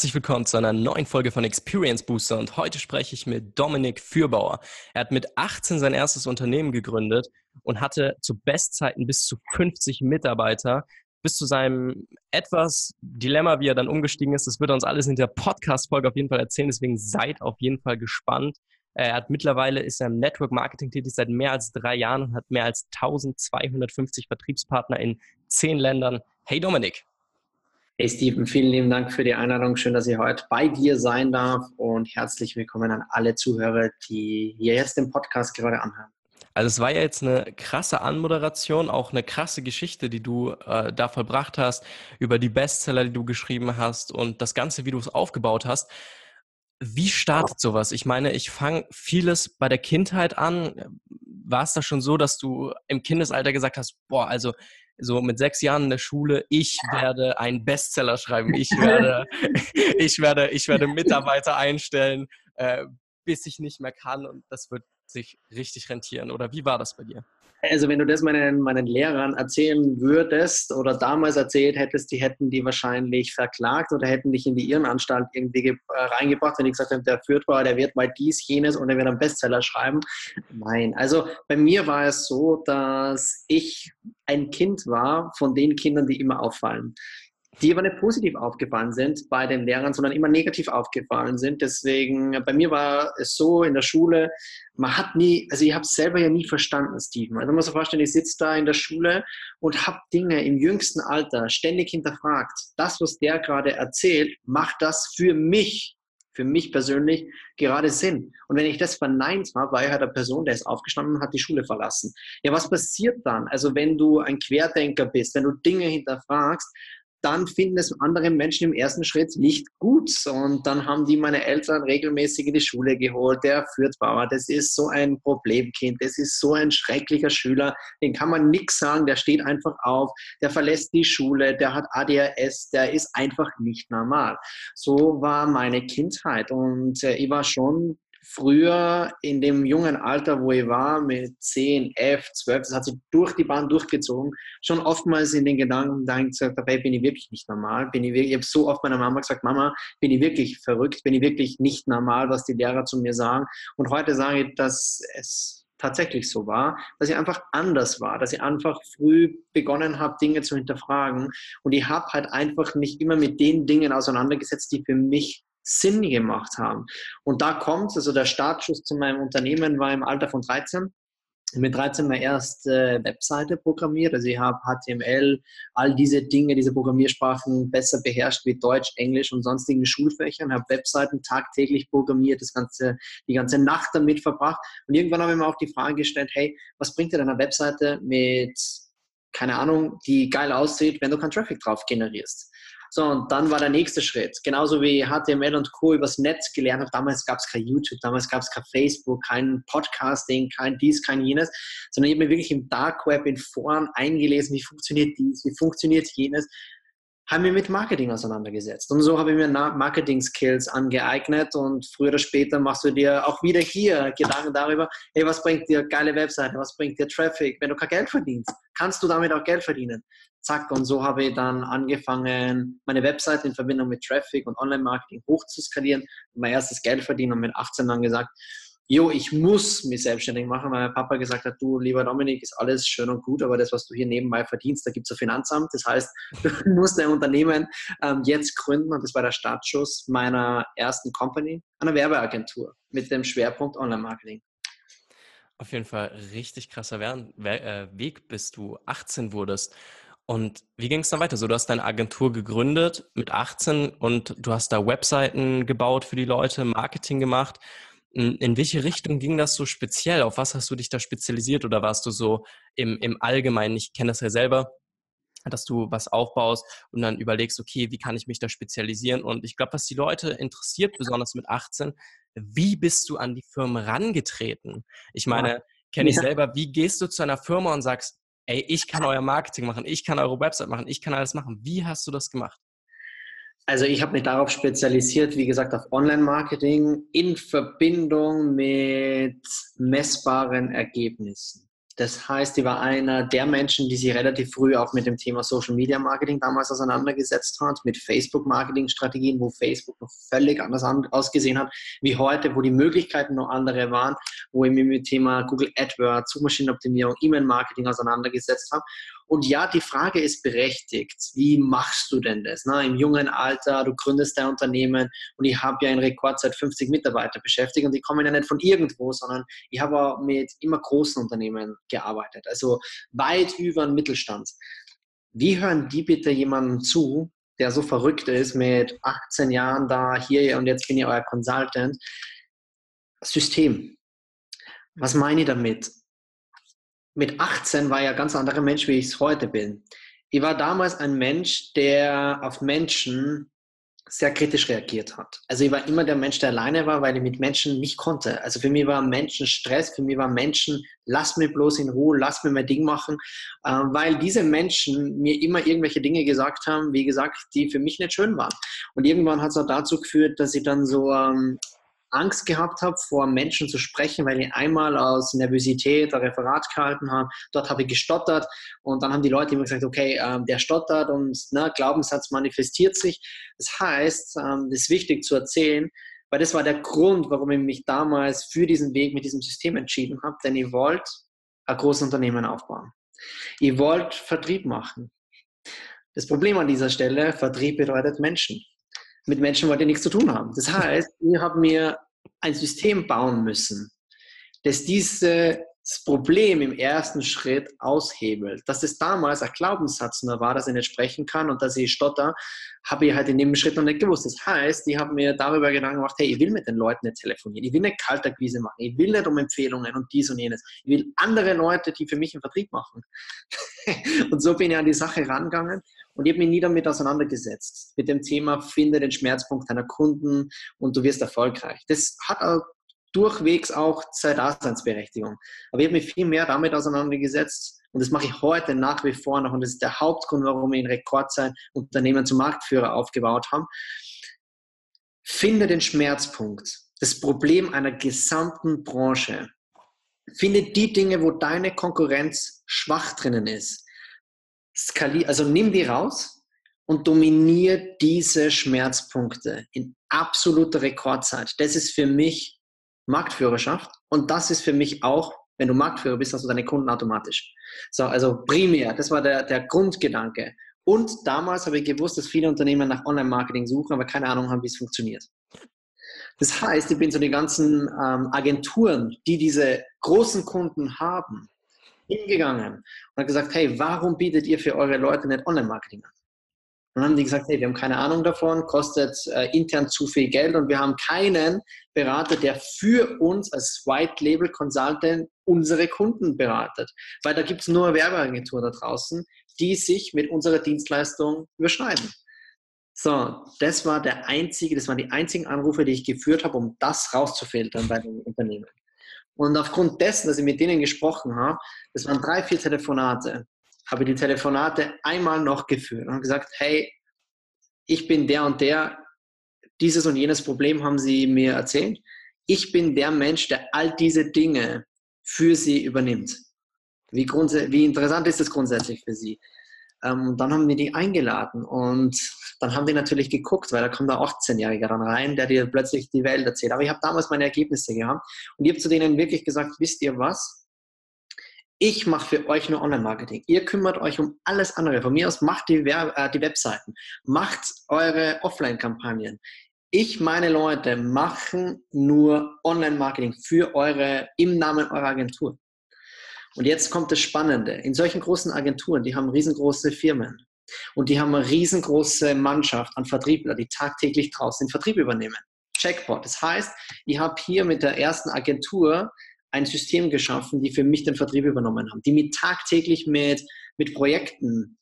Herzlich willkommen zu einer neuen Folge von Experience Booster und heute spreche ich mit Dominik Fürbauer. Er hat mit 18 sein erstes Unternehmen gegründet und hatte zu Bestzeiten bis zu 50 Mitarbeiter. Bis zu seinem etwas Dilemma, wie er dann umgestiegen ist, das wird er uns alles in der Podcast-Folge auf jeden Fall erzählen, deswegen seid auf jeden Fall gespannt. Er hat mittlerweile ist er im Network Marketing tätig seit mehr als drei Jahren und hat mehr als 1250 Vertriebspartner in zehn Ländern. Hey Dominik. Hey Steven, vielen lieben Dank für die Einladung. Schön, dass ich heute bei dir sein darf und herzlich willkommen an alle Zuhörer, die hier jetzt den Podcast gerade anhören. Also es war ja jetzt eine krasse Anmoderation, auch eine krasse Geschichte, die du äh, da vollbracht hast, über die Bestseller, die du geschrieben hast und das Ganze, wie du es aufgebaut hast. Wie startet sowas? Ich meine, ich fange vieles bei der Kindheit an. War es da schon so, dass du im Kindesalter gesagt hast, boah, also so mit sechs Jahren in der Schule, ich werde einen Bestseller schreiben, ich werde, ich werde, ich werde Mitarbeiter einstellen, äh, bis ich nicht mehr kann und das wird sich richtig rentieren. Oder wie war das bei dir? Also wenn du das meinen, meinen Lehrern erzählen würdest oder damals erzählt hättest, die hätten die wahrscheinlich verklagt oder hätten dich in die Irrenanstalt irgendwie äh, reingebracht, wenn die gesagt haben, der führt war, der wird mal dies, jenes und er wird einen Bestseller schreiben. Nein, also bei mir war es so, dass ich ein Kind war von den Kindern, die immer auffallen die aber nicht positiv aufgefallen sind bei den Lehrern, sondern immer negativ aufgefallen sind. Deswegen, bei mir war es so in der Schule, man hat nie, also ich habe es selber ja nie verstanden, Steven. Also man muss sich vorstellen, ich sitze da in der Schule und habe Dinge im jüngsten Alter ständig hinterfragt. Das, was der gerade erzählt, macht das für mich für mich persönlich gerade Sinn. Und wenn ich das verneint habe, war ich halt eine Person, der ist aufgestanden und hat die Schule verlassen. Ja, was passiert dann? Also wenn du ein Querdenker bist, wenn du Dinge hinterfragst, dann finden es andere Menschen im ersten Schritt nicht gut. Und dann haben die meine Eltern regelmäßig in die Schule geholt. Der Fürthbauer, das ist so ein Problemkind, das ist so ein schrecklicher Schüler, den kann man nichts sagen, der steht einfach auf, der verlässt die Schule, der hat ADHS, der ist einfach nicht normal. So war meine Kindheit. Und äh, ich war schon früher in dem jungen Alter, wo ich war, mit 10, 11, 12, das hat sich durch die Bahn durchgezogen, schon oftmals in den Gedanken dahin gesagt, dabei bin ich wirklich nicht normal. Bin ich, wirklich, ich habe so oft meiner Mama gesagt, Mama, bin ich wirklich verrückt, bin ich wirklich nicht normal, was die Lehrer zu mir sagen. Und heute sage ich, dass es tatsächlich so war, dass ich einfach anders war, dass ich einfach früh begonnen habe, Dinge zu hinterfragen. Und ich habe halt einfach mich immer mit den Dingen auseinandergesetzt, die für mich Sinn gemacht haben. Und da kommt, also der Startschuss zu meinem Unternehmen war im Alter von 13 mit 13 meine erste Webseite programmiert. Also ich habe HTML, all diese Dinge, diese Programmiersprachen besser beherrscht wie Deutsch, Englisch und sonstigen Schulfächern, habe Webseiten tagtäglich programmiert, das ganze, die ganze Nacht damit verbracht. Und irgendwann habe ich mir auch die Frage gestellt, hey, was bringt dir deine Webseite mit, keine Ahnung, die geil aussieht, wenn du keinen Traffic drauf generierst? So, und dann war der nächste Schritt. Genauso wie HTML und Co. übers Netz gelernt habe. Damals gab es kein YouTube, damals gab es kein Facebook, kein Podcasting, kein dies, kein jenes, sondern ich habe mir wirklich im Dark Web, in Foren eingelesen, wie funktioniert dies, wie funktioniert jenes haben wir mit Marketing auseinandergesetzt. Und so habe ich mir Marketing-Skills angeeignet und früher oder später machst du dir auch wieder hier Gedanken darüber, hey, was bringt dir geile Webseite, was bringt dir Traffic, wenn du kein Geld verdienst? Kannst du damit auch Geld verdienen? Zack, und so habe ich dann angefangen, meine Webseite in Verbindung mit Traffic und Online-Marketing hochzuskalieren mein erstes Geld verdienen und mit 18 dann gesagt, jo, ich muss mich selbstständig machen, weil mein Papa gesagt hat, du, lieber Dominik, ist alles schön und gut, aber das, was du hier nebenbei verdienst, da gibt es ein Finanzamt. Das heißt, du musst dein Unternehmen ähm, jetzt gründen und das war der Startschuss meiner ersten Company, einer Werbeagentur mit dem Schwerpunkt Online-Marketing. Auf jeden Fall richtig krasser äh, Weg, bis du 18 wurdest. Und wie ging es dann weiter? So, du hast deine Agentur gegründet mit 18 und du hast da Webseiten gebaut für die Leute, Marketing gemacht. In welche Richtung ging das so speziell? Auf was hast du dich da spezialisiert oder warst du so im, im Allgemeinen? Ich kenne das ja selber, dass du was aufbaust und dann überlegst, okay, wie kann ich mich da spezialisieren? Und ich glaube, was die Leute interessiert, besonders mit 18, wie bist du an die Firmen rangetreten? Ich meine, kenne ich ja. selber, wie gehst du zu einer Firma und sagst, ey, ich kann euer Marketing machen, ich kann eure Website machen, ich kann alles machen. Wie hast du das gemacht? Also ich habe mich darauf spezialisiert, wie gesagt, auf Online-Marketing in Verbindung mit messbaren Ergebnissen. Das heißt, die war einer der Menschen, die sich relativ früh auch mit dem Thema Social Media Marketing damals auseinandergesetzt hat, mit Facebook Marketing Strategien, wo Facebook noch völlig anders ausgesehen hat wie heute, wo die Möglichkeiten noch andere waren, wo ich mich mit dem Thema Google AdWords, Suchmaschinenoptimierung, E-Mail Marketing auseinandergesetzt habe. Und ja, die Frage ist berechtigt. Wie machst du denn das? Na, Im jungen Alter, du gründest dein Unternehmen und ich habe ja in Rekordzeit 50 Mitarbeiter beschäftigt und die kommen ja nicht von irgendwo, sondern ich habe mit immer großen Unternehmen gearbeitet, also weit über den Mittelstand. Wie hören die bitte jemandem zu, der so verrückt ist mit 18 Jahren da, hier und jetzt bin ich euer Consultant? System. Was meine ich damit? Mit 18 war ich ein ganz anderer Mensch, wie ich es heute bin. Ich war damals ein Mensch, der auf Menschen sehr kritisch reagiert hat. Also ich war immer der Mensch, der alleine war, weil ich mit Menschen nicht konnte. Also für mich war Menschen Stress, für mich war Menschen, lass mich bloß in Ruhe, lass mir mein Ding machen, äh, weil diese Menschen mir immer irgendwelche Dinge gesagt haben, wie gesagt, die für mich nicht schön waren. Und irgendwann hat es auch dazu geführt, dass ich dann so ähm, Angst gehabt habe, vor Menschen zu sprechen, weil ich einmal aus Nervosität ein Referat gehalten habe. Dort habe ich gestottert und dann haben die Leute immer gesagt, okay, ähm, der stottert und ne, Glaubenssatz manifestiert sich. Das heißt, ähm, das ist wichtig zu erzählen, weil das war der Grund, warum ich mich damals für diesen Weg mit diesem System entschieden habe, denn ich wollte ein großes Unternehmen aufbauen. Ich wollte Vertrieb machen. Das Problem an dieser Stelle, Vertrieb bedeutet Menschen mit Menschen wollte ich nichts zu tun haben. Das heißt, ich habe mir ein System bauen müssen, das dieses Problem im ersten Schritt aushebelt. Dass es damals ein Glaubenssatz nur war, dass ich nicht sprechen kann und dass ich stotter, habe ich halt in dem Schritt noch nicht gewusst. Das heißt, ich habe mir darüber Gedanken gemacht, hey, ich will mit den Leuten nicht telefonieren, ich will nicht Kaltakquise machen, ich will nicht um Empfehlungen und dies und jenes. Ich will andere Leute, die für mich einen Vertrieb machen. und so bin ich an die Sache rangegangen und ich habe mich nie damit auseinandergesetzt, mit dem Thema, finde den Schmerzpunkt deiner Kunden und du wirst erfolgreich. Das hat auch durchwegs auch seine Daseinsberechtigung. Aber ich habe mich viel mehr damit auseinandergesetzt und das mache ich heute nach wie vor noch und das ist der Hauptgrund, warum wir in Rekordzeit Unternehmen zum Marktführer aufgebaut haben. Finde den Schmerzpunkt, das Problem einer gesamten Branche. Finde die Dinge, wo deine Konkurrenz schwach drinnen ist skalier, also nimm die raus und dominier diese Schmerzpunkte in absoluter Rekordzeit. Das ist für mich Marktführerschaft und das ist für mich auch, wenn du Marktführer bist, hast du deine Kunden automatisch. So, also primär, das war der, der Grundgedanke. Und damals habe ich gewusst, dass viele Unternehmen nach Online-Marketing suchen, aber keine Ahnung haben, wie es funktioniert. Das heißt, ich bin so die ganzen ähm, Agenturen, die diese großen Kunden haben, hingegangen und hat gesagt, hey, warum bietet ihr für eure Leute nicht Online-Marketing an? Dann haben die gesagt, hey, wir haben keine Ahnung davon, kostet äh, intern zu viel Geld und wir haben keinen Berater, der für uns als White Label Consultant unsere Kunden beratet. Weil da gibt es nur Werbeagenturen da draußen, die sich mit unserer Dienstleistung überschneiden. So, das war der einzige, das waren die einzigen Anrufe, die ich geführt habe, um das rauszufiltern bei den Unternehmen. Und aufgrund dessen, dass ich mit denen gesprochen habe, das waren drei, vier Telefonate, habe die Telefonate einmal noch geführt und gesagt, hey, ich bin der und der, dieses und jenes Problem haben sie mir erzählt. Ich bin der Mensch, der all diese Dinge für sie übernimmt. Wie, wie interessant ist das grundsätzlich für sie? Ähm, dann haben wir die eingeladen und dann haben die natürlich geguckt, weil da kommt der 18-Jährige dann rein, der dir plötzlich die Welt erzählt. Aber ich habe damals meine Ergebnisse gehabt und ich habe zu denen wirklich gesagt, wisst ihr was? Ich mache für euch nur Online-Marketing. Ihr kümmert euch um alles andere. Von mir aus macht die, Werbe, äh, die Webseiten, macht eure Offline-Kampagnen. Ich, meine Leute, machen nur Online-Marketing für eure, im Namen eurer Agentur. Und jetzt kommt das Spannende. In solchen großen Agenturen, die haben riesengroße Firmen und die haben eine riesengroße Mannschaft an Vertriebler, die tagtäglich draußen den Vertrieb übernehmen. Checkpot. Das heißt, ich habe hier mit der ersten Agentur ein System geschaffen, die für mich den Vertrieb übernommen haben, die mich tagtäglich mit, mit Projekten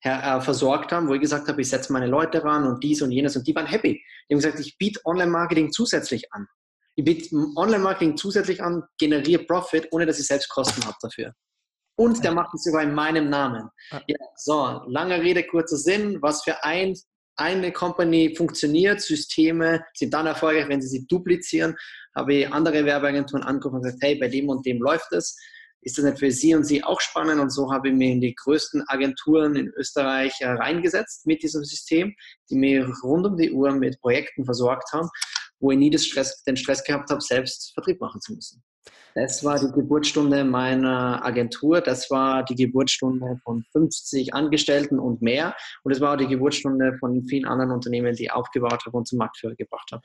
her, äh, versorgt haben, wo ich gesagt habe, ich setze meine Leute ran und dies und jenes und die waren happy. Die haben gesagt, ich biete Online-Marketing zusätzlich an. Ich biete Online-Marketing zusätzlich an, generiere Profit, ohne dass ich selbst Kosten habe dafür. Und der macht es sogar in meinem Namen. Ja, so, lange Rede, kurzer Sinn. Was für ein, eine Company funktioniert, Systeme sind dann erfolgreich, wenn sie sie duplizieren. Habe ich andere Werbeagenturen angerufen und gesagt, hey, bei dem und dem läuft es. ist das nicht für Sie und Sie auch spannend? Und so habe ich mich in die größten Agenturen in Österreich äh, reingesetzt mit diesem System, die mir rund um die Uhr mit Projekten versorgt haben, wo ich nie Stress, den Stress gehabt habe, selbst Vertrieb machen zu müssen. Das war die Geburtsstunde meiner Agentur. Das war die Geburtsstunde von 50 Angestellten und mehr. Und es war auch die Geburtsstunde von vielen anderen Unternehmen, die ich aufgebaut habe und zum Marktführer gebracht habe.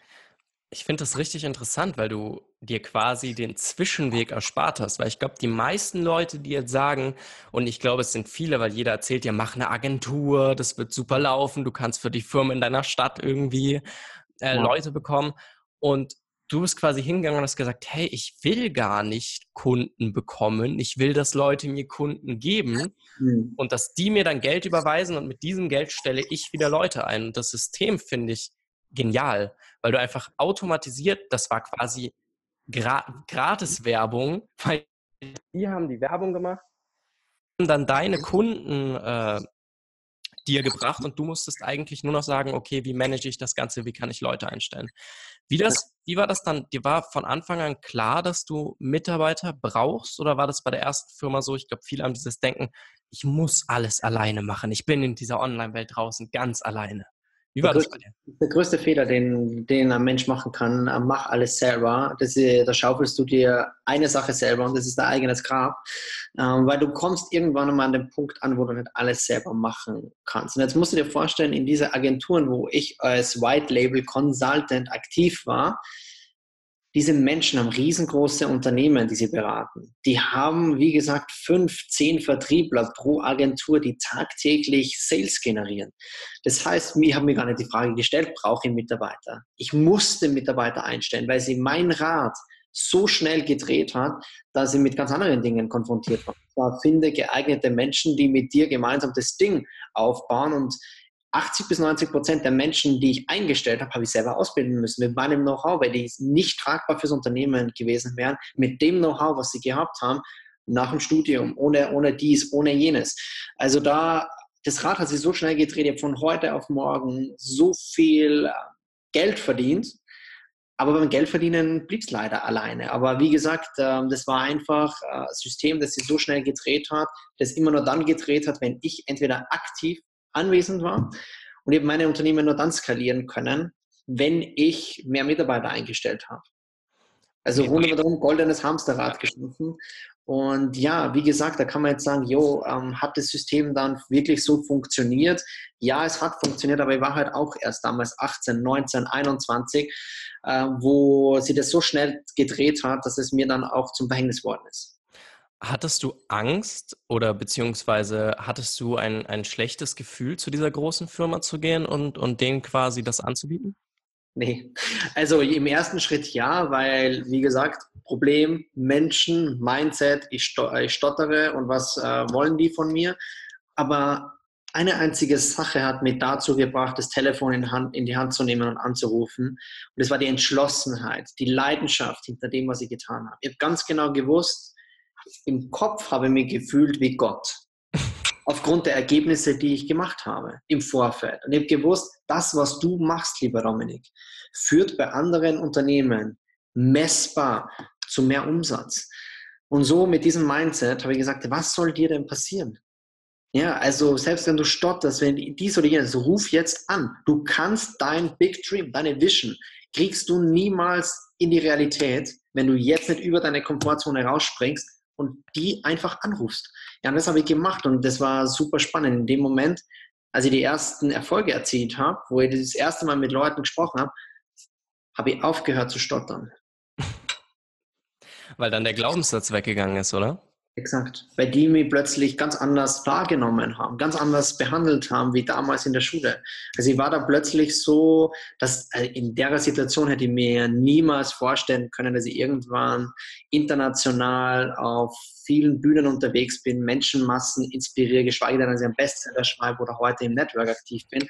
Ich finde das richtig interessant, weil du dir quasi den Zwischenweg erspart hast. Weil ich glaube, die meisten Leute, die jetzt sagen, und ich glaube, es sind viele, weil jeder erzählt dir, mach eine Agentur, das wird super laufen, du kannst für die Firma in deiner Stadt irgendwie äh, ja. Leute bekommen. Und du bist quasi hingegangen und hast gesagt, hey, ich will gar nicht Kunden bekommen, ich will, dass Leute mir Kunden geben mhm. und dass die mir dann Geld überweisen und mit diesem Geld stelle ich wieder Leute ein. Und das System finde ich genial, weil du einfach automatisiert, das war quasi Gra Gratis-Werbung, weil die haben die Werbung gemacht und dann deine Kunden äh, dir gebracht und du musstest eigentlich nur noch sagen, okay, wie manage ich das Ganze, wie kann ich Leute einstellen. Wie, das, wie war das dann? Dir war von Anfang an klar, dass du Mitarbeiter brauchst oder war das bei der ersten Firma so? Ich glaube, viele haben dieses Denken, ich muss alles alleine machen. Ich bin in dieser Online-Welt draußen ganz alleine. Wie war der das bei dir? Der größte Fehler, den, den ein Mensch machen kann, äh, mach alles selber. Das, da schaufelst du dir eine Sache selber und das ist dein eigenes Grab. Ähm, weil du kommst irgendwann mal an den Punkt an, wo du nicht alles selber machen kannst. Und jetzt musst du dir vorstellen, in diese Agenturen, wo ich als White Label Consultant aktiv war, diese Menschen haben riesengroße Unternehmen, die sie beraten. Die haben, wie gesagt, fünf, zehn Vertriebler pro Agentur, die tagtäglich Sales generieren. Das heißt, ich habe mir gar nicht die Frage gestellt, brauche ich Mitarbeiter? Ich musste Mitarbeiter einstellen, weil sie mein Rat so schnell gedreht hat, dass sie mit ganz anderen Dingen konfrontiert war. Finde geeignete Menschen, die mit dir gemeinsam das Ding aufbauen und 80 bis 90 Prozent der Menschen, die ich eingestellt habe, habe ich selber ausbilden müssen mit meinem Know-how, weil die nicht tragbar fürs Unternehmen gewesen wären, mit dem Know-how, was sie gehabt haben, nach dem Studium, ohne, ohne dies, ohne jenes. Also da, das Rad hat sich so schnell gedreht, ich habe von heute auf morgen so viel äh, Geld verdient, aber beim Geldverdienen blieb es leider alleine. Aber wie gesagt, ähm, das war einfach ein System, das sich so schnell gedreht hat, das immer nur dann gedreht hat, wenn ich entweder aktiv anwesend war. Und ich habe meine Unternehmen nur dann skalieren können, wenn ich mehr Mitarbeiter eingestellt habe. Also rundum goldenes Hamsterrad geschliffen. Und ja, wie gesagt, da kann man jetzt sagen, jo, ähm, hat das System dann wirklich so funktioniert? Ja, es hat funktioniert, aber ich war halt auch erst damals 18, 19, 21, äh, wo sie das so schnell gedreht hat, dass es mir dann auch zum Verhängnis worden ist. Hattest du Angst oder beziehungsweise hattest du ein, ein schlechtes Gefühl, zu dieser großen Firma zu gehen und, und denen quasi das anzubieten? Nee, also im ersten Schritt ja, weil, wie gesagt, Problem, Menschen, Mindset, ich, stottere und was äh, wollen die von mir? Aber eine einzige Sache hat mich dazu gebracht, das Telefon in, Hand, in die Hand zu nehmen und anzurufen. Und das war die Entschlossenheit, die Leidenschaft hinter dem, was ich getan habe. Ich habe ganz genau gewusst, im Kopf habe ich mich gefühlt wie Gott. Aufgrund der Ergebnisse, die ich gemacht habe im Vorfeld. Und ich habe gewusst, das, was du machst, lieber Dominik, führt bei anderen Unternehmen messbar zu mehr Umsatz. Und so mit diesem Mindset habe ich gesagt, was soll dir denn passieren? Ja, also selbst wenn du stotterst, wenn dies oder jenes, ruf jetzt an. Du kannst dein Big Dream, deine Vision, kriegst du niemals in die Realität, wenn du jetzt nicht über deine Komfortzone rausspringst und die einfach anrufst. Ja, und das habe ich gemacht und das war super spannend. In dem Moment, als ich die ersten Erfolge erzielt habe, wo ich das erste Mal mit Leuten gesprochen habe, habe ich aufgehört zu stottern. Weil dann der Glaubenssatz weggegangen ist, oder? Exakt. Weil die mich plötzlich ganz anders wahrgenommen haben, ganz anders behandelt haben wie damals in der Schule. Also ich war da plötzlich so, dass äh, in der Situation hätte ich mir niemals vorstellen können, dass ich irgendwann international auf vielen Bühnen unterwegs bin, Menschenmassen inspiriere, geschweige denn, dass ich am Bestseller schreibe oder heute im Network aktiv bin.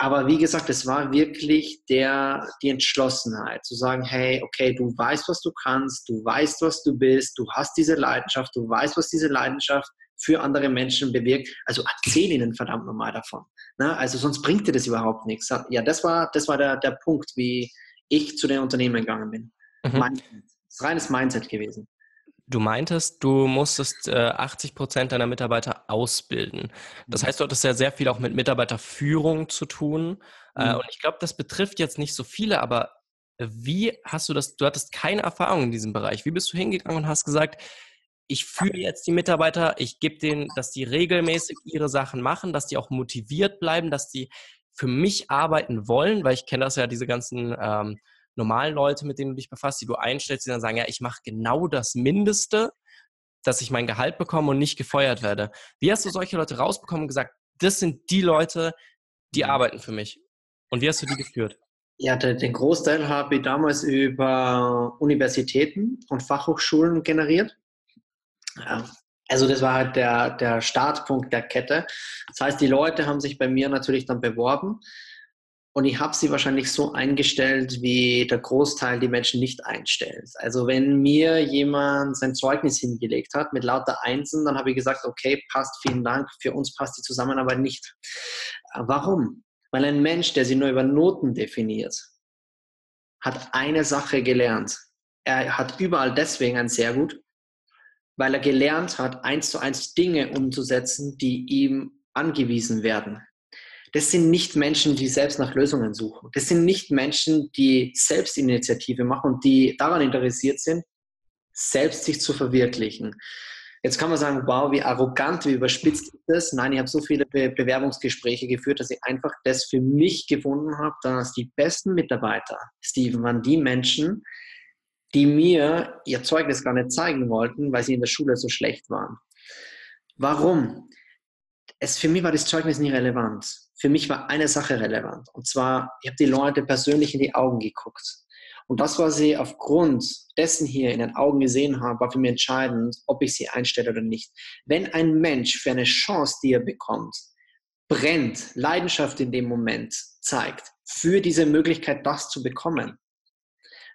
Aber wie gesagt, es war wirklich der, die Entschlossenheit zu sagen, hey, okay, du weißt, was du kannst, du weißt, was du bist, du hast diese Leidenschaft, du weißt, was diese Leidenschaft für andere Menschen bewirkt. Also erzähl ihnen verdammt nochmal davon. Ne? Also sonst bringt dir das überhaupt nichts. Ja, das war, das war der, der Punkt, wie ich zu den Unternehmen gegangen bin. Mhm. Mindset. Das ist reines Mindset gewesen. Du meintest, du musstest äh, 80 Prozent deiner Mitarbeiter ausbilden. Das mhm. heißt, du hattest ja sehr viel auch mit Mitarbeiterführung zu tun. Äh, mhm. und ich glaube, das betrifft jetzt nicht so viele, aber wie hast du das, du hattest keine Erfahrung in diesem Bereich. Wie bist du hingegangen und hast gesagt, ich führe jetzt die Mitarbeiter, ich gebe denen, dass die regelmäßig ihre Sachen machen, dass die auch motiviert bleiben, dass die für mich arbeiten wollen, weil ich kenne das ja, diese ganzen ähm, normalen Leute, mit denen du dich befasst, die du einstellst, die dann sagen, ja, ich mache genau das Mindeste, dass ich mein Gehalt bekomme und nicht gefeuert werde. Wie hast du solche Leute rausbekommen und gesagt, das sind die Leute, die mhm. arbeiten für mich? Und wie hast du die geführt? Ja, den Großteil habe ich damals über Universitäten und Fachhochschulen generiert. Also das war halt der, der Startpunkt der Kette. Das heißt, die Leute haben sich bei mir natürlich dann beworben und ich habe sie wahrscheinlich so eingestellt, wie der Großteil die Menschen nicht einstellt. Also wenn mir jemand sein Zeugnis hingelegt hat mit lauter Einsen, dann habe ich gesagt, okay, passt, vielen Dank, für uns passt die Zusammenarbeit nicht. Warum? Weil ein Mensch, der sie nur über Noten definiert, hat eine Sache gelernt. Er hat überall deswegen ein sehr gut, weil er gelernt hat, eins zu eins Dinge umzusetzen, die ihm angewiesen werden das sind nicht Menschen, die selbst nach Lösungen suchen. Das sind nicht Menschen, die Selbstinitiative machen und die daran interessiert sind, selbst sich zu verwirklichen. Jetzt kann man sagen, wow, wie arrogant, wie überspitzt ist das? Nein, ich habe so viele Be Bewerbungsgespräche geführt, dass ich einfach das für mich gefunden habe, dass die besten Mitarbeiter, Steven, waren die Menschen, die mir ihr Zeugnis gar nicht zeigen wollten, weil sie in der Schule so schlecht waren. Warum? Es, für mich war das Zeugnis nie relevant für mich war eine Sache relevant. Und zwar, ich habe die Leute persönlich in die Augen geguckt. Und das, was ich aufgrund dessen hier in den Augen gesehen habe, war für mich entscheidend, ob ich sie einstelle oder nicht. Wenn ein Mensch für eine Chance, die er bekommt, brennt, Leidenschaft in dem Moment zeigt, für diese Möglichkeit, das zu bekommen,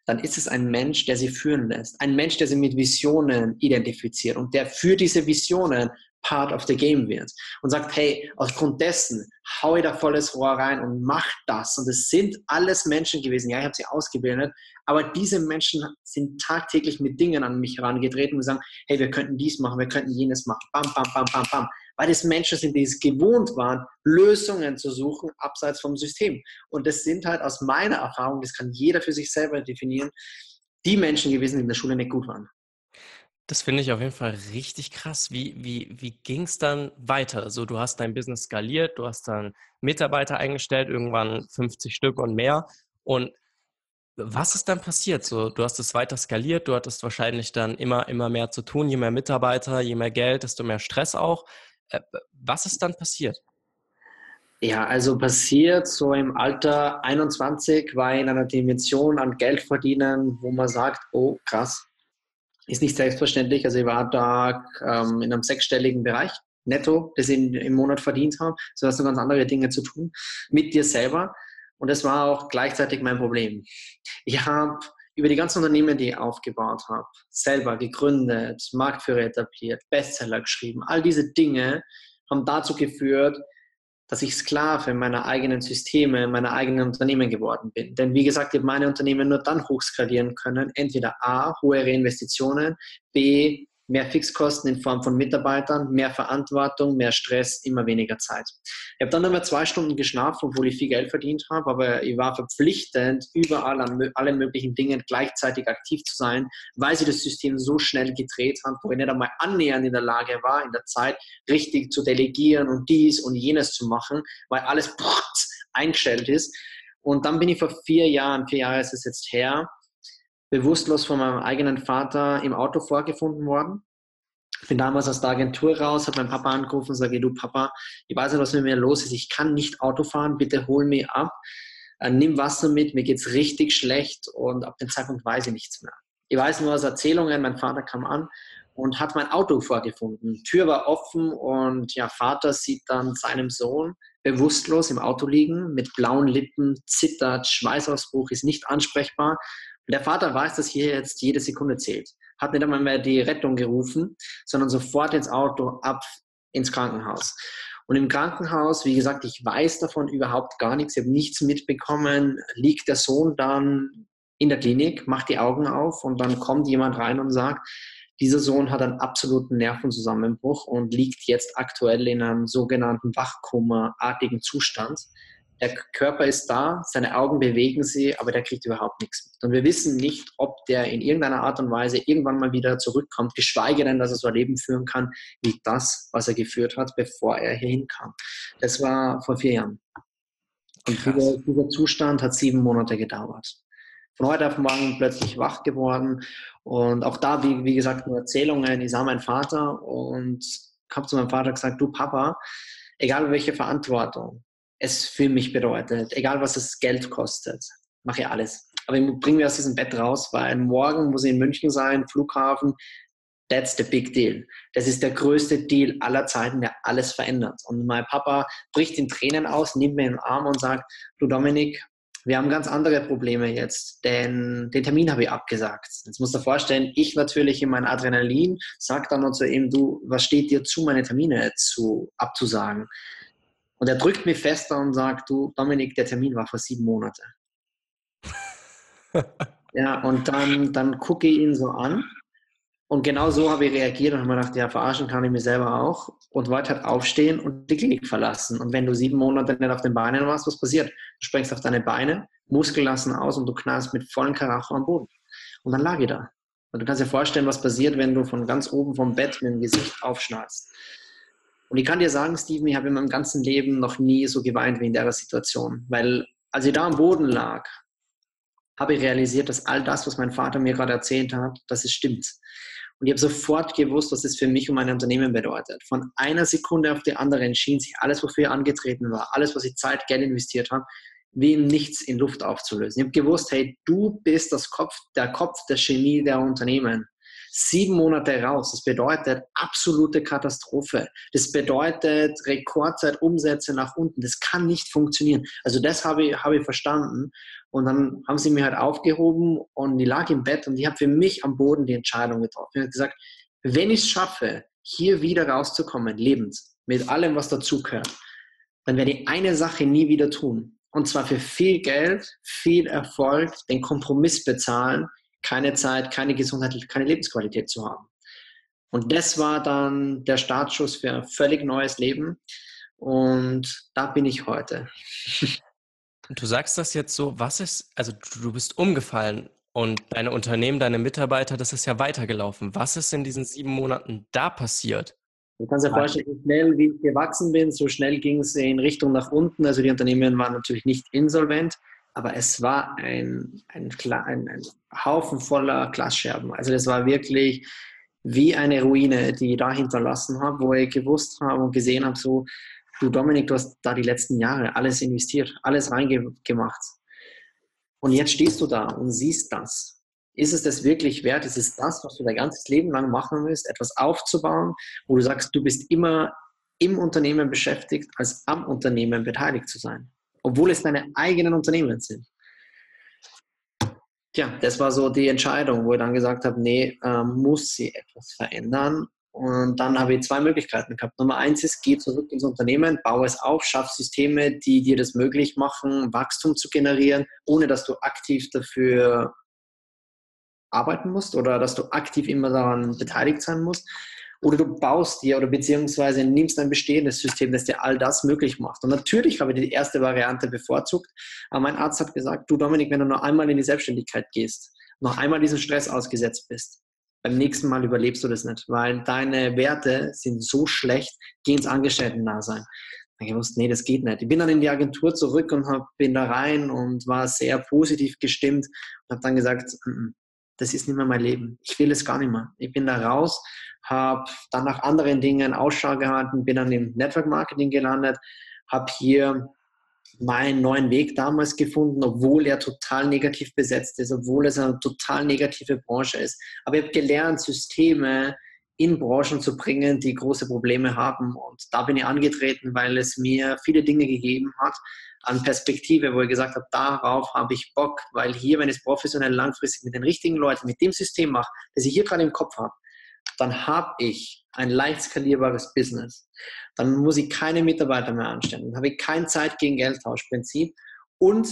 dann ist es ein Mensch, der sie führen lässt. Ein Mensch, der sie mit Visionen identifiziert und der für diese Visionen part of the game wird und sagt, hey, aufgrund dessen hau ich da volles Rohr rein und mach das. Und es sind alles Menschen gewesen, ja, ich habe sie ausgebildet, aber diese Menschen sind tagtäglich mit Dingen an mich herangetreten und sagen, hey, wir könnten dies machen, wir könnten jenes machen, bam, bam, bam, bam, bam. Weil es Menschen sind, die es gewohnt waren, Lösungen zu suchen, abseits vom System. Und das sind halt aus meiner Erfahrung, das kann jeder für sich selber definieren, die Menschen gewesen, die in der Schule nicht gut waren. Das finde ich auf jeden Fall richtig krass. Wie, wie, wie ging es dann weiter? Also du hast dein Business skaliert, du hast dann Mitarbeiter eingestellt, irgendwann 50 Stück und mehr. Und was ist dann passiert? So, du hast es weiter skaliert, du hattest wahrscheinlich dann immer, immer mehr zu tun, je mehr Mitarbeiter, je mehr Geld, desto mehr Stress auch. Äh, was ist dann passiert? Ja, also passiert so im Alter 21 war in einer Dimension an Geld verdienen, wo man sagt, oh krass, ist nicht selbstverständlich. Also ich war da ähm, in einem sechsstelligen Bereich netto, das ich im Monat verdient habe. So hast du ganz andere Dinge zu tun mit dir selber. Und das war auch gleichzeitig mein Problem. Ich habe über die ganzen Unternehmen, die ich aufgebaut habe, selber gegründet, Marktführer etabliert, Bestseller geschrieben, all diese Dinge haben dazu geführt, dass ich Sklave meiner eigenen Systeme, meiner eigenen Unternehmen geworden bin. Denn wie gesagt, ich habe meine Unternehmen nur dann hochskalieren können, entweder A, hohe Investitionen, B, mehr Fixkosten in Form von Mitarbeitern, mehr Verantwortung, mehr Stress, immer weniger Zeit. Ich habe dann mehr zwei Stunden geschlafen, obwohl ich viel Geld verdient habe, aber ich war verpflichtend, überall an alle möglichen Dingen gleichzeitig aktiv zu sein, weil sie das System so schnell gedreht hat, wo ich nicht einmal annähernd in der Lage war, in der Zeit richtig zu delegieren und dies und jenes zu machen, weil alles eingestellt ist. Und dann bin ich vor vier Jahren, vier Jahre ist es jetzt her, bewusstlos von meinem eigenen Vater im Auto vorgefunden worden. Ich bin damals aus der Agentur raus, habe meinen Papa angerufen und sage, du Papa, ich weiß nicht, was mit mir los ist, ich kann nicht Auto fahren, bitte hol mich ab, äh, nimm Wasser mit, mir geht es richtig schlecht und ab dem Zeitpunkt weiß ich nichts mehr. Ich weiß nur aus Erzählungen, mein Vater kam an und hat mein Auto vorgefunden. Tür war offen und ja, Vater sieht dann seinem Sohn bewusstlos im Auto liegen, mit blauen Lippen, zittert, Schweißausbruch, ist nicht ansprechbar der Vater weiß, dass hier jetzt jede Sekunde zählt. Hat nicht einmal mehr die Rettung gerufen, sondern sofort ins Auto ab ins Krankenhaus. Und im Krankenhaus, wie gesagt, ich weiß davon überhaupt gar nichts, ich habe nichts mitbekommen, liegt der Sohn dann in der Klinik, macht die Augen auf und dann kommt jemand rein und sagt, Dieser Sohn hat einen absoluten Nervenzusammenbruch und liegt jetzt aktuell in einem sogenannten Wachkoma-artigen Zustand. Der Körper ist da, seine Augen bewegen sie, aber der kriegt überhaupt nichts mit. Und wir wissen nicht, ob der in irgendeiner Art und Weise irgendwann mal wieder zurückkommt, geschweige denn, dass er so ein Leben führen kann, wie das, was er geführt hat, bevor er hierhin kam. Das war vor vier Jahren. Und dieser, dieser Zustand hat sieben Monate gedauert von heute auf morgen plötzlich wach geworden. Und auch da, wie, wie gesagt, nur Erzählungen. Ich sah meinen Vater und habe zu meinem Vater gesagt, du Papa, egal welche Verantwortung es für mich bedeutet, egal was das Geld kostet, mache ich alles. Aber ich bringe mich aus diesem Bett raus, weil morgen muss ich in München sein, Flughafen. That's the big deal. Das ist der größte Deal aller Zeiten, der alles verändert. Und mein Papa bricht in Tränen aus, nimmt mir den Arm und sagt, du Dominik, wir haben ganz andere Probleme jetzt, denn den Termin habe ich abgesagt. Jetzt musst du dir vorstellen, ich natürlich in meinem Adrenalin sage dann noch zu ihm, du, was steht dir zu, meine Termine zu, abzusagen? Und er drückt mich fester und sagt, du, Dominik, der Termin war vor sieben Monaten. ja, und dann, dann gucke ich ihn so an und genau so habe ich reagiert und habe mir gedacht, ja, verarschen kann ich mir selber auch. Und wollte halt aufstehen und die Klinik verlassen. Und wenn du sieben Monate nicht auf den Beinen warst, was passiert? Du sprengst auf deine Beine, Muskeln lassen aus und du knallst mit vollen Karacho am Boden. Und dann lag ich da. Und du kannst dir vorstellen, was passiert, wenn du von ganz oben vom Bett mit dem Gesicht aufschnallst. Und ich kann dir sagen, Steven, ich habe in meinem ganzen Leben noch nie so geweint wie in der Situation. Weil als ich da am Boden lag, habe ich realisiert, dass all das, was mein Vater mir gerade erzählt hat, dass es stimmt. Und ich habe sofort gewusst, was das für mich und mein Unternehmen bedeutet. Von einer Sekunde auf die andere entschieden sich alles, wofür ich angetreten war, alles, was ich Zeit, Geld investiert habe, wie im Nichts in Luft aufzulösen. Ich habe gewusst, hey, du bist das Kopf, der Kopf der Chemie der Unternehmen. Sieben Monate raus, das bedeutet absolute Katastrophe. Das bedeutet Rekordzeit, Umsätze nach unten. Das kann nicht funktionieren. Also das habe ich, habe ich verstanden. Und dann haben sie mir halt aufgehoben und ich lag im Bett und ich habe für mich am Boden die Entscheidung getroffen. Ich habe gesagt, wenn ich es schaffe, hier wieder rauszukommen, lebend, mit allem, was dazugehört, dann werde ich eine Sache nie wieder tun. Und zwar für viel Geld, viel Erfolg, den Kompromiss bezahlen, keine Zeit, keine Gesundheit, keine Lebensqualität zu haben. Und das war dann der Startschuss für ein völlig neues Leben. Und da bin ich heute. Du sagst das jetzt so, was ist, also du bist umgefallen und deine Unternehmen, deine Mitarbeiter, das ist ja weitergelaufen. Was ist in diesen sieben Monaten da passiert? Du kannst dir vorstellen, so schnell wie ich gewachsen bin, so schnell ging es in Richtung nach unten. Also die Unternehmen waren natürlich nicht insolvent, aber es war ein, ein, ein, ein Haufen voller Glasscherben. Also das war wirklich wie eine Ruine, die ich da hinterlassen habe, wo ich gewusst habe und gesehen habe, so du Dominik, du hast da die letzten Jahre alles investiert, alles reingemacht. Und jetzt stehst du da und siehst das. Ist es das wirklich wert? Ist es das, was du dein ganzes Leben lang machen willst, etwas aufzubauen, wo du sagst, du bist immer im Unternehmen beschäftigt, als am Unternehmen beteiligt zu sein, obwohl es deine eigenen Unternehmen sind? Tja, das war so die Entscheidung, wo ich dann gesagt habe, nee, äh, muss sie etwas verändern und dann habe ich zwei Möglichkeiten gehabt. Nummer eins ist, geh zurück ins Unternehmen, baue es auf, schaff Systeme, die dir das möglich machen, Wachstum zu generieren, ohne dass du aktiv dafür arbeiten musst oder dass du aktiv immer daran beteiligt sein musst. Oder du baust dir oder beziehungsweise nimmst ein bestehendes System, das dir all das möglich macht. Und natürlich habe ich die erste Variante bevorzugt. Aber mein Arzt hat gesagt, du Dominik, wenn du noch einmal in die Selbstständigkeit gehst, noch einmal diesen Stress ausgesetzt bist, beim nächsten Mal überlebst du das nicht, weil deine Werte sind so schlecht, geh ins Angestellten-Dasein. Ich gewusst, nee, das geht nicht. Ich bin dann in die Agentur zurück und hab, bin da rein und war sehr positiv gestimmt und habe dann gesagt, das ist nicht mehr mein Leben. Ich will es gar nicht mehr. Ich bin da raus, habe dann nach anderen Dingen Ausschau gehalten, bin dann im Network Marketing gelandet, habe hier meinen neuen Weg damals gefunden, obwohl er total negativ besetzt ist, obwohl es eine total negative Branche ist. Aber ich habe gelernt, Systeme in Branchen zu bringen, die große Probleme haben. Und da bin ich angetreten, weil es mir viele Dinge gegeben hat an Perspektive, wo ich gesagt habe, darauf habe ich Bock, weil hier, wenn ich es professionell langfristig mit den richtigen Leuten, mit dem System mache, das ich hier gerade im Kopf habe, dann habe ich ein leicht skalierbares Business. Dann muss ich keine Mitarbeiter mehr anstellen. Dann habe ich kein Zeit gegen Geldtauschprinzip und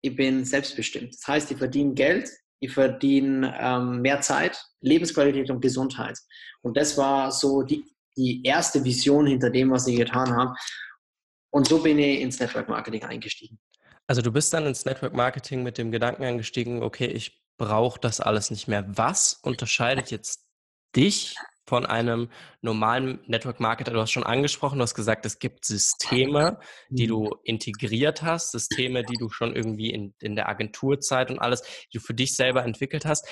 ich bin selbstbestimmt. Das heißt, ich verdiene Geld, ich verdiene ähm, mehr Zeit, Lebensqualität und Gesundheit. Und das war so die, die erste Vision hinter dem, was ich getan habe. Und so bin ich ins Network Marketing eingestiegen. Also du bist dann ins Network Marketing mit dem Gedanken eingestiegen, okay, ich brauche das alles nicht mehr. Was unterscheidet jetzt dich von einem normalen Network Marketer? Du hast schon angesprochen, du hast gesagt, es gibt Systeme, die du mhm. integriert hast, Systeme, die du schon irgendwie in, in der Agenturzeit und alles, die du für dich selber entwickelt hast.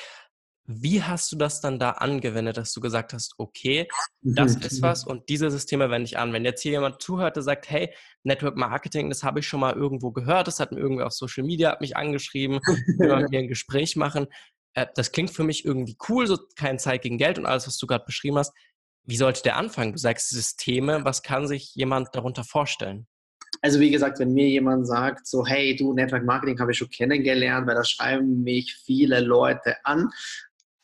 Wie hast du das dann da angewendet, dass du gesagt hast, okay, das ist was und diese Systeme wende ich an. Wenn jetzt hier jemand zuhört, der sagt, hey, Network Marketing, das habe ich schon mal irgendwo gehört, das hat mir irgendwer auf Social Media hat mich angeschrieben, will mit mir ein Gespräch machen. Äh, das klingt für mich irgendwie cool, so kein Zeit gegen Geld und alles, was du gerade beschrieben hast. Wie sollte der anfangen? Du sagst Systeme, was kann sich jemand darunter vorstellen? Also wie gesagt, wenn mir jemand sagt, so hey, du Network Marketing habe ich schon kennengelernt, weil da schreiben mich viele Leute an,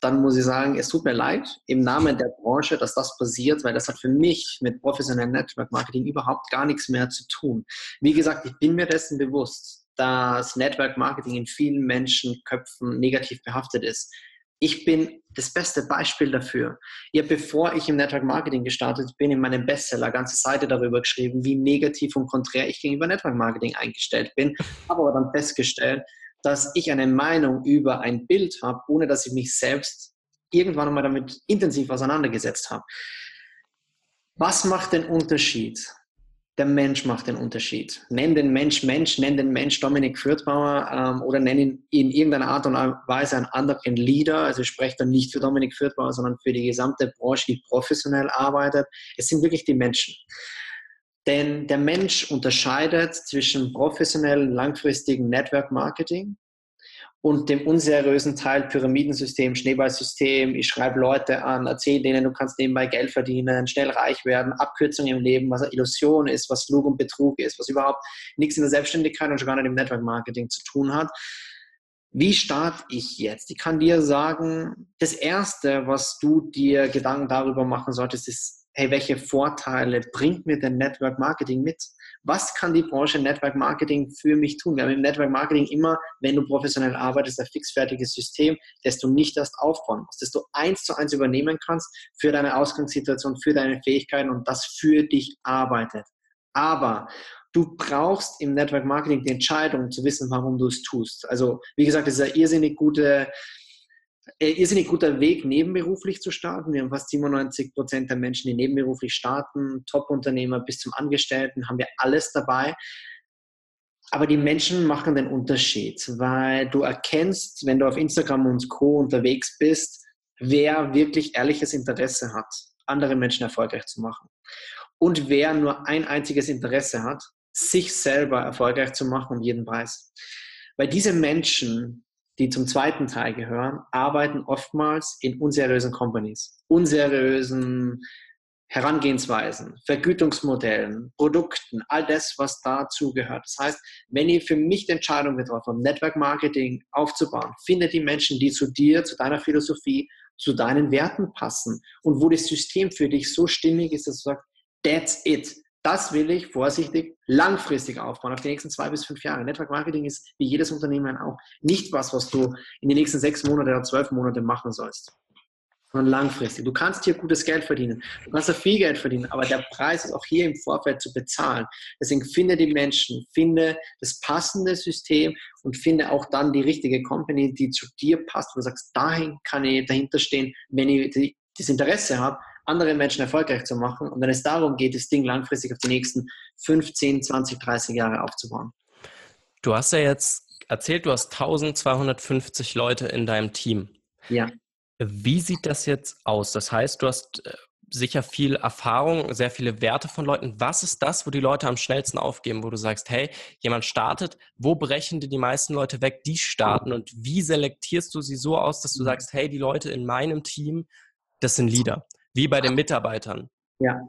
dann muss ich sagen, es tut mir leid im Namen der Branche, dass das passiert, weil das hat für mich mit professionellem Network Marketing überhaupt gar nichts mehr zu tun. Wie gesagt, ich bin mir dessen bewusst, dass Network Marketing in vielen Menschenköpfen negativ behaftet ist. Ich bin das beste Beispiel dafür. Ja, bevor ich im Network Marketing gestartet bin, in meinem Bestseller ganze Seite darüber geschrieben, wie negativ und konträr ich gegenüber Network Marketing eingestellt bin. Habe aber dann festgestellt, dass ich eine Meinung über ein Bild habe, ohne dass ich mich selbst irgendwann einmal damit intensiv auseinandergesetzt habe. Was macht den Unterschied? Der Mensch macht den Unterschied. Nenn den Mensch Mensch, nenn den Mensch Dominik Fürthbauer ähm, oder nenn ihn in irgendeiner Art und Weise einen anderen Leader. Also ich spreche dann nicht für Dominik Fürthbauer, sondern für die gesamte Branche, die professionell arbeitet. Es sind wirklich die Menschen. Denn der Mensch unterscheidet zwischen professionellem, langfristigen Network Marketing und dem unseriösen Teil Pyramidensystem, Schneeballsystem. Ich schreibe Leute an, erzähle denen, du kannst nebenbei Geld verdienen, schnell reich werden, Abkürzung im Leben, was Illusion ist, was Lug und Betrug ist, was überhaupt nichts in der Selbstständigkeit und schon gar nicht im Network Marketing zu tun hat. Wie starte ich jetzt? Ich kann dir sagen, das Erste, was du dir Gedanken darüber machen solltest, ist, hey, welche Vorteile bringt mir denn Network Marketing mit? Was kann die Branche Network Marketing für mich tun? Wir haben im Network Marketing immer, wenn du professionell arbeitest, ein fixfertiges System, das du nicht erst aufbauen musst, das du eins zu eins übernehmen kannst für deine Ausgangssituation, für deine Fähigkeiten und das für dich arbeitet. Aber du brauchst im Network Marketing die Entscheidung zu wissen, warum du es tust. Also, wie gesagt, es ist eine irrsinnig gute irrsinnig guter Weg, nebenberuflich zu starten. Wir haben fast 97 Prozent der Menschen, die nebenberuflich starten, Top-Unternehmer bis zum Angestellten, haben wir alles dabei. Aber die Menschen machen den Unterschied, weil du erkennst, wenn du auf Instagram und Co. unterwegs bist, wer wirklich ehrliches Interesse hat, andere Menschen erfolgreich zu machen. Und wer nur ein einziges Interesse hat, sich selber erfolgreich zu machen um jeden Preis. Weil diese Menschen, die zum zweiten Teil gehören, arbeiten oftmals in unseriösen Companies, unseriösen Herangehensweisen, Vergütungsmodellen, Produkten, all das, was dazu gehört. Das heißt, wenn ihr für mich die Entscheidung getroffen habt, Network Marketing aufzubauen, findet die Menschen, die zu dir, zu deiner Philosophie, zu deinen Werten passen und wo das System für dich so stimmig ist, dass du sagst, that's it. Das will ich vorsichtig langfristig aufbauen, auf die nächsten zwei bis fünf Jahre. Network Marketing ist wie jedes Unternehmen auch nicht was, was du in den nächsten sechs Monate oder zwölf Monate machen sollst, sondern langfristig. Du kannst hier gutes Geld verdienen, du kannst da viel Geld verdienen, aber der Preis ist auch hier im Vorfeld zu bezahlen. Deswegen finde die Menschen, finde das passende System und finde auch dann die richtige Company, die zu dir passt, wo du sagst, dahin kann ich dahinter stehen, wenn ich das Interesse habe, andere Menschen erfolgreich zu machen und wenn es darum geht, das Ding langfristig auf die nächsten 15, 20, 30 Jahre aufzubauen. Du hast ja jetzt erzählt, du hast 1250 Leute in deinem Team. Ja. Wie sieht das jetzt aus? Das heißt, du hast äh, sicher viel Erfahrung, sehr viele Werte von Leuten. Was ist das, wo die Leute am schnellsten aufgeben, wo du sagst, hey, jemand startet, wo brechen dir die meisten Leute weg, die starten und wie selektierst du sie so aus, dass du mhm. sagst, hey, die Leute in meinem Team, das sind Leader? Wie bei den Mitarbeitern. Ja.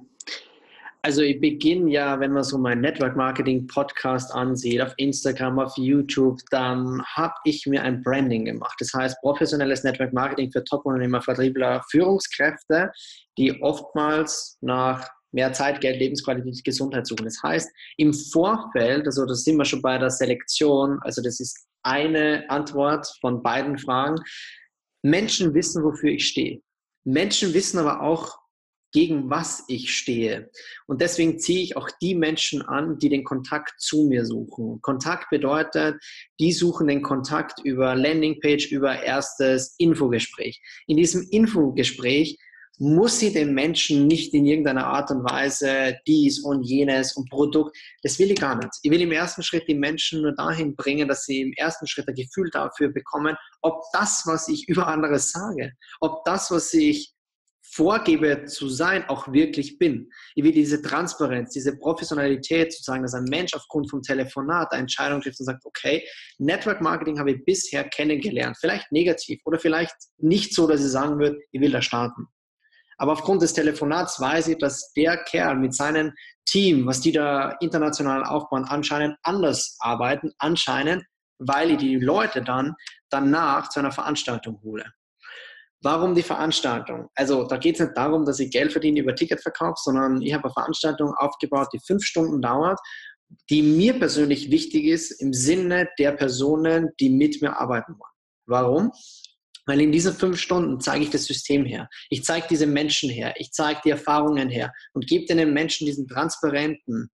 Also ich beginne ja, wenn man so meinen Network Marketing Podcast ansieht, auf Instagram, auf YouTube, dann habe ich mir ein Branding gemacht. Das heißt professionelles Network Marketing für Top-Unternehmer, Vertriebler, Führungskräfte, die oftmals nach mehr Zeit, Geld, Lebensqualität, Gesundheit suchen. Das heißt, im Vorfeld, also da sind wir schon bei der Selektion, also das ist eine Antwort von beiden Fragen. Menschen wissen, wofür ich stehe. Menschen wissen aber auch, gegen was ich stehe. Und deswegen ziehe ich auch die Menschen an, die den Kontakt zu mir suchen. Kontakt bedeutet, die suchen den Kontakt über Landingpage, über erstes Infogespräch. In diesem Infogespräch muss sie den Menschen nicht in irgendeiner Art und Weise dies und jenes und Produkt, das will ich gar nicht. Ich will im ersten Schritt die Menschen nur dahin bringen, dass sie im ersten Schritt ein Gefühl dafür bekommen, ob das, was ich über anderes sage, ob das, was ich vorgebe zu sein, auch wirklich bin. Ich will diese Transparenz, diese Professionalität zu sagen, dass ein Mensch aufgrund vom Telefonat eine Entscheidung trifft und sagt, okay, Network Marketing habe ich bisher kennengelernt, vielleicht negativ oder vielleicht nicht so, dass ich sagen würde, ich will da starten. Aber aufgrund des Telefonats weiß ich, dass der Kerl mit seinem Team, was die da international aufbauen, anscheinend anders arbeiten, anscheinend, weil ich die Leute dann danach zu einer Veranstaltung hole. Warum die Veranstaltung? Also da geht es nicht darum, dass ich Geld verdiene über Ticketverkauf, sondern ich habe eine Veranstaltung aufgebaut, die fünf Stunden dauert, die mir persönlich wichtig ist im Sinne der Personen, die mit mir arbeiten wollen. Warum? Weil in diesen fünf Stunden zeige ich das System her. Ich zeige diese Menschen her. Ich zeige die Erfahrungen her und gebe den Menschen diesen transparenten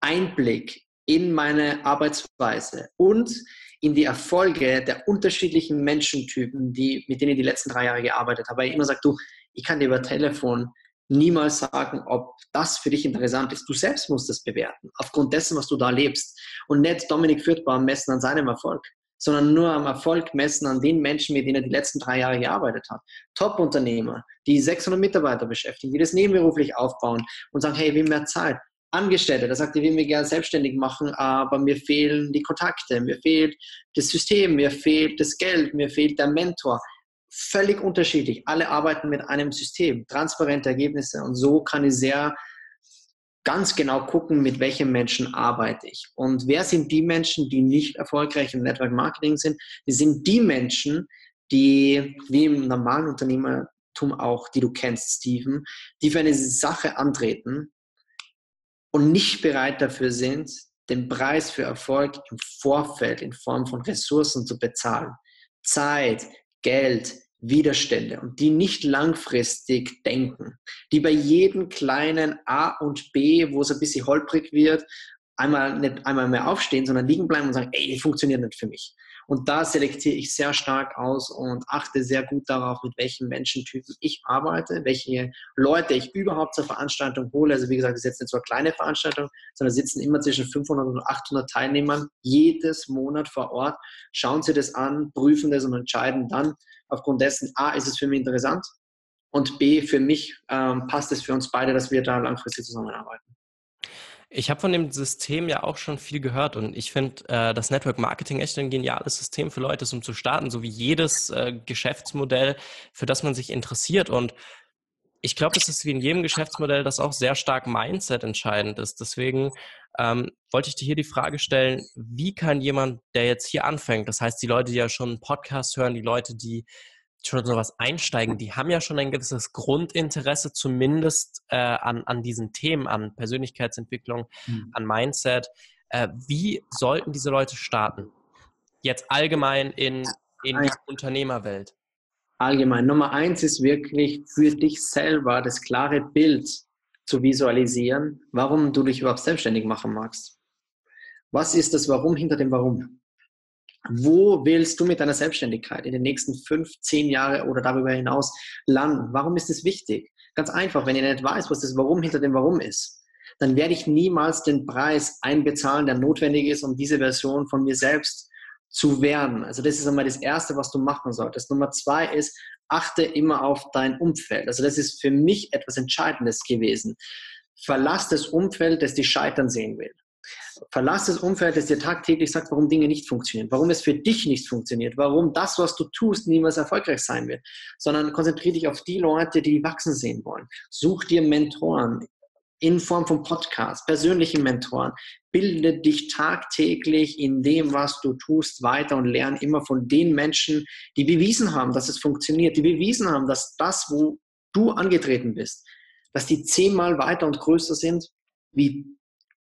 Einblick in meine Arbeitsweise und in die Erfolge der unterschiedlichen Menschentypen, die, mit denen ich die letzten drei Jahre gearbeitet habe. Weil ich immer sage, du, ich kann dir über Telefon niemals sagen, ob das für dich interessant ist. Du selbst musst das bewerten, aufgrund dessen, was du da lebst. Und nicht Dominik Fürthbaum messen an seinem Erfolg, sondern nur am Erfolg messen an den Menschen, mit denen er die letzten drei Jahre gearbeitet hat. Top-Unternehmer, die 600 Mitarbeiter beschäftigen, die das nebenberuflich aufbauen und sagen, hey, wir mehr Zeit. Angestellte, der sagt, ich will mich gerne selbstständig machen, aber mir fehlen die Kontakte, mir fehlt das System, mir fehlt das Geld, mir fehlt der Mentor. Völlig unterschiedlich. Alle arbeiten mit einem System, transparente Ergebnisse und so kann ich sehr ganz genau gucken, mit welchen Menschen arbeite ich. Und wer sind die Menschen, die nicht erfolgreich im Network Marketing sind? Die sind die Menschen, die wie im normalen Unternehmertum auch, die du kennst, Steven, die für eine Sache antreten, und nicht bereit dafür sind, den Preis für Erfolg im Vorfeld in Form von Ressourcen zu bezahlen. Zeit, Geld, Widerstände und die nicht langfristig denken, die bei jedem kleinen A und B, wo es ein bisschen holprig wird, einmal nicht einmal mehr aufstehen, sondern liegen bleiben und sagen, ey, funktioniert nicht für mich. Und da selektiere ich sehr stark aus und achte sehr gut darauf, mit welchen Menschentypen ich arbeite, welche Leute ich überhaupt zur Veranstaltung hole. Also wie gesagt, es ist jetzt nicht so eine kleine Veranstaltung, sondern sitzen immer zwischen 500 und 800 Teilnehmern jedes Monat vor Ort, schauen sie das an, prüfen das und entscheiden dann aufgrund dessen, A, ist es für mich interessant und B, für mich ähm, passt es für uns beide, dass wir da langfristig zusammenarbeiten. Ich habe von dem System ja auch schon viel gehört und ich finde äh, das Network Marketing echt ein geniales System für Leute, um zu starten, so wie jedes äh, Geschäftsmodell, für das man sich interessiert. Und ich glaube, es ist wie in jedem Geschäftsmodell, das auch sehr stark Mindset entscheidend ist. Deswegen ähm, wollte ich dir hier die Frage stellen, wie kann jemand, der jetzt hier anfängt, das heißt die Leute, die ja schon einen Podcast hören, die Leute, die schon sowas einsteigen, die haben ja schon ein gewisses Grundinteresse zumindest äh, an, an diesen Themen, an Persönlichkeitsentwicklung, mhm. an Mindset. Äh, wie sollten diese Leute starten? Jetzt allgemein in, in die Unternehmerwelt. Allgemein. Nummer eins ist wirklich für dich selber das klare Bild zu visualisieren, warum du dich überhaupt selbstständig machen magst. Was ist das Warum hinter dem Warum? Wo willst du mit deiner Selbstständigkeit in den nächsten fünf, zehn Jahren oder darüber hinaus landen? Warum ist es wichtig? Ganz einfach, wenn ihr nicht weiß, was das Warum hinter dem Warum ist, dann werde ich niemals den Preis einbezahlen, der notwendig ist, um diese Version von mir selbst zu werden. Also das ist einmal das Erste, was du machen solltest. Nummer zwei ist, achte immer auf dein Umfeld. Also das ist für mich etwas Entscheidendes gewesen. Verlass das Umfeld, das dich scheitern sehen will. Verlass das Umfeld, das dir tagtäglich sagt, warum Dinge nicht funktionieren, warum es für dich nicht funktioniert, warum das, was du tust, niemals erfolgreich sein wird, sondern konzentriere dich auf die Leute, die wachsen sehen wollen. Such dir Mentoren in Form von Podcasts, persönlichen Mentoren. Bilde dich tagtäglich in dem, was du tust, weiter und lerne immer von den Menschen, die bewiesen haben, dass es funktioniert, die bewiesen haben, dass das, wo du angetreten bist, dass die zehnmal weiter und größer sind, wie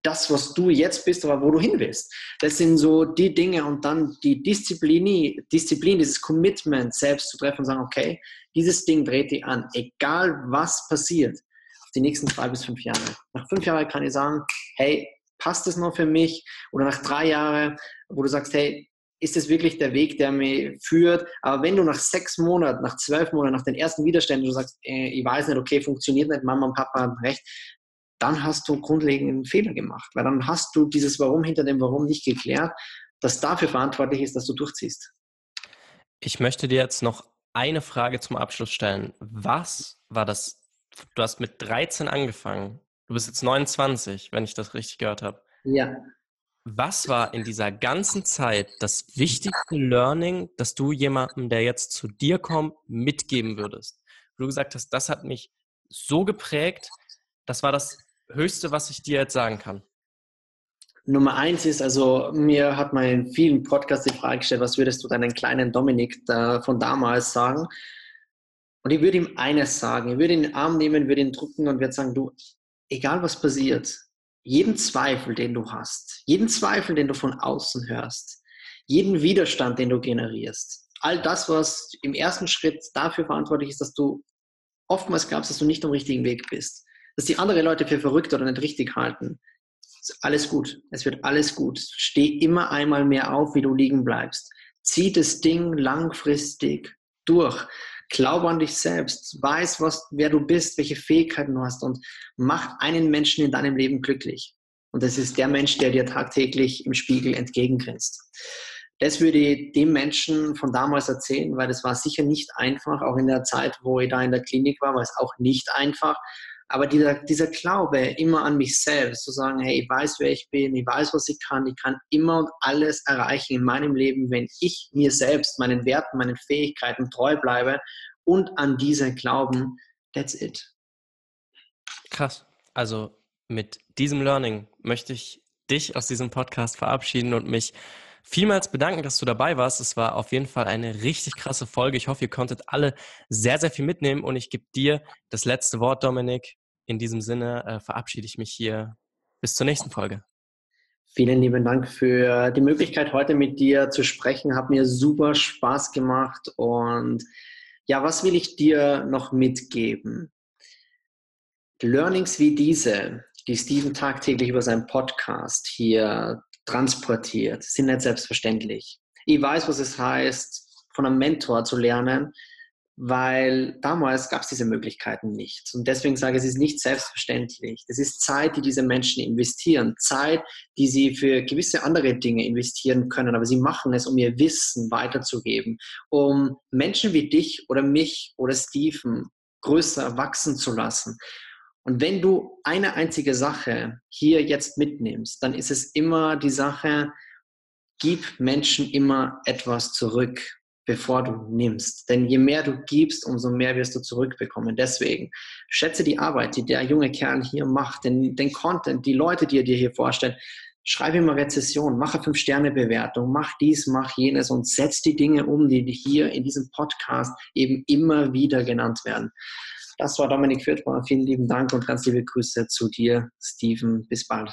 das, was du jetzt bist, aber wo du hin willst. Das sind so die Dinge und dann die Disziplin, Disziplin, dieses Commitment selbst zu treffen und sagen, okay, dieses Ding dreht dich an, egal was passiert, die nächsten zwei bis fünf Jahre. Nach fünf Jahren kann ich sagen, hey, passt das noch für mich? Oder nach drei Jahren, wo du sagst, hey, ist das wirklich der Weg, der mich führt? Aber wenn du nach sechs Monaten, nach zwölf Monaten, nach den ersten Widerständen, du sagst, äh, ich weiß nicht, okay, funktioniert nicht, Mama und Papa haben recht, dann hast du grundlegenden Fehler gemacht, weil dann hast du dieses Warum hinter dem Warum nicht geklärt, das dafür verantwortlich ist, dass du durchziehst. Ich möchte dir jetzt noch eine Frage zum Abschluss stellen. Was war das? Du hast mit 13 angefangen. Du bist jetzt 29, wenn ich das richtig gehört habe. Ja. Was war in dieser ganzen Zeit das wichtigste Learning, das du jemandem, der jetzt zu dir kommt, mitgeben würdest? Du gesagt hast, das hat mich so geprägt, das war das Höchste, was ich dir jetzt sagen kann? Nummer eins ist, also mir hat mal in vielen Podcasts die Frage gestellt, was würdest du deinen kleinen Dominik da von damals sagen? Und ich würde ihm eines sagen, ich würde ihn in den Arm nehmen, würde ihn drücken und würde sagen, du, egal was passiert, jeden Zweifel, den du hast, jeden Zweifel, den du von außen hörst, jeden Widerstand, den du generierst, all das, was im ersten Schritt dafür verantwortlich ist, dass du oftmals glaubst, dass du nicht am richtigen Weg bist, dass die andere Leute für verrückt oder nicht richtig halten. Ist alles gut. Es wird alles gut. Steh immer einmal mehr auf, wie du liegen bleibst. Zieh das Ding langfristig durch. Glaube an dich selbst. Weiß, was, wer du bist, welche Fähigkeiten du hast und mach einen Menschen in deinem Leben glücklich. Und das ist der Mensch, der dir tagtäglich im Spiegel entgegengrinst. Das würde ich dem Menschen von damals erzählen, weil das war sicher nicht einfach. Auch in der Zeit, wo ich da in der Klinik war, war es auch nicht einfach. Aber dieser, dieser Glaube immer an mich selbst, zu sagen, hey, ich weiß, wer ich bin, ich weiß, was ich kann, ich kann immer und alles erreichen in meinem Leben, wenn ich mir selbst, meinen Werten, meinen Fähigkeiten treu bleibe und an diese glauben, that's it. Krass. Also mit diesem Learning möchte ich dich aus diesem Podcast verabschieden und mich vielmals bedanken, dass du dabei warst. Es war auf jeden Fall eine richtig krasse Folge. Ich hoffe, ihr konntet alle sehr, sehr viel mitnehmen und ich gebe dir das letzte Wort, Dominik. In diesem Sinne äh, verabschiede ich mich hier. Bis zur nächsten Folge. Vielen lieben Dank für die Möglichkeit, heute mit dir zu sprechen. Hat mir super Spaß gemacht. Und ja, was will ich dir noch mitgeben? Learnings wie diese, die Steven tagtäglich über seinen Podcast hier transportiert, sind nicht selbstverständlich. Ich weiß, was es heißt, von einem Mentor zu lernen, weil damals gab es diese Möglichkeiten nicht. Und deswegen sage ich, es ist nicht selbstverständlich. Es ist Zeit, die diese Menschen investieren, Zeit, die sie für gewisse andere Dinge investieren können, aber sie machen es, um ihr Wissen weiterzugeben, um Menschen wie dich oder mich oder Stephen größer wachsen zu lassen. Und wenn du eine einzige Sache hier jetzt mitnimmst, dann ist es immer die Sache, gib Menschen immer etwas zurück bevor du nimmst. Denn je mehr du gibst, umso mehr wirst du zurückbekommen. Deswegen schätze die Arbeit, die der junge Kerl hier macht, den, den Content, die Leute, die er dir hier vorstellt. Schreibe immer Rezession, mache Fünf-Sterne-Bewertung, mach dies, mach jenes und setz die Dinge um, die hier in diesem Podcast eben immer wieder genannt werden. Das war Dominik Fürthbauer. Vielen lieben Dank und ganz liebe Grüße zu dir, Steven. Bis bald.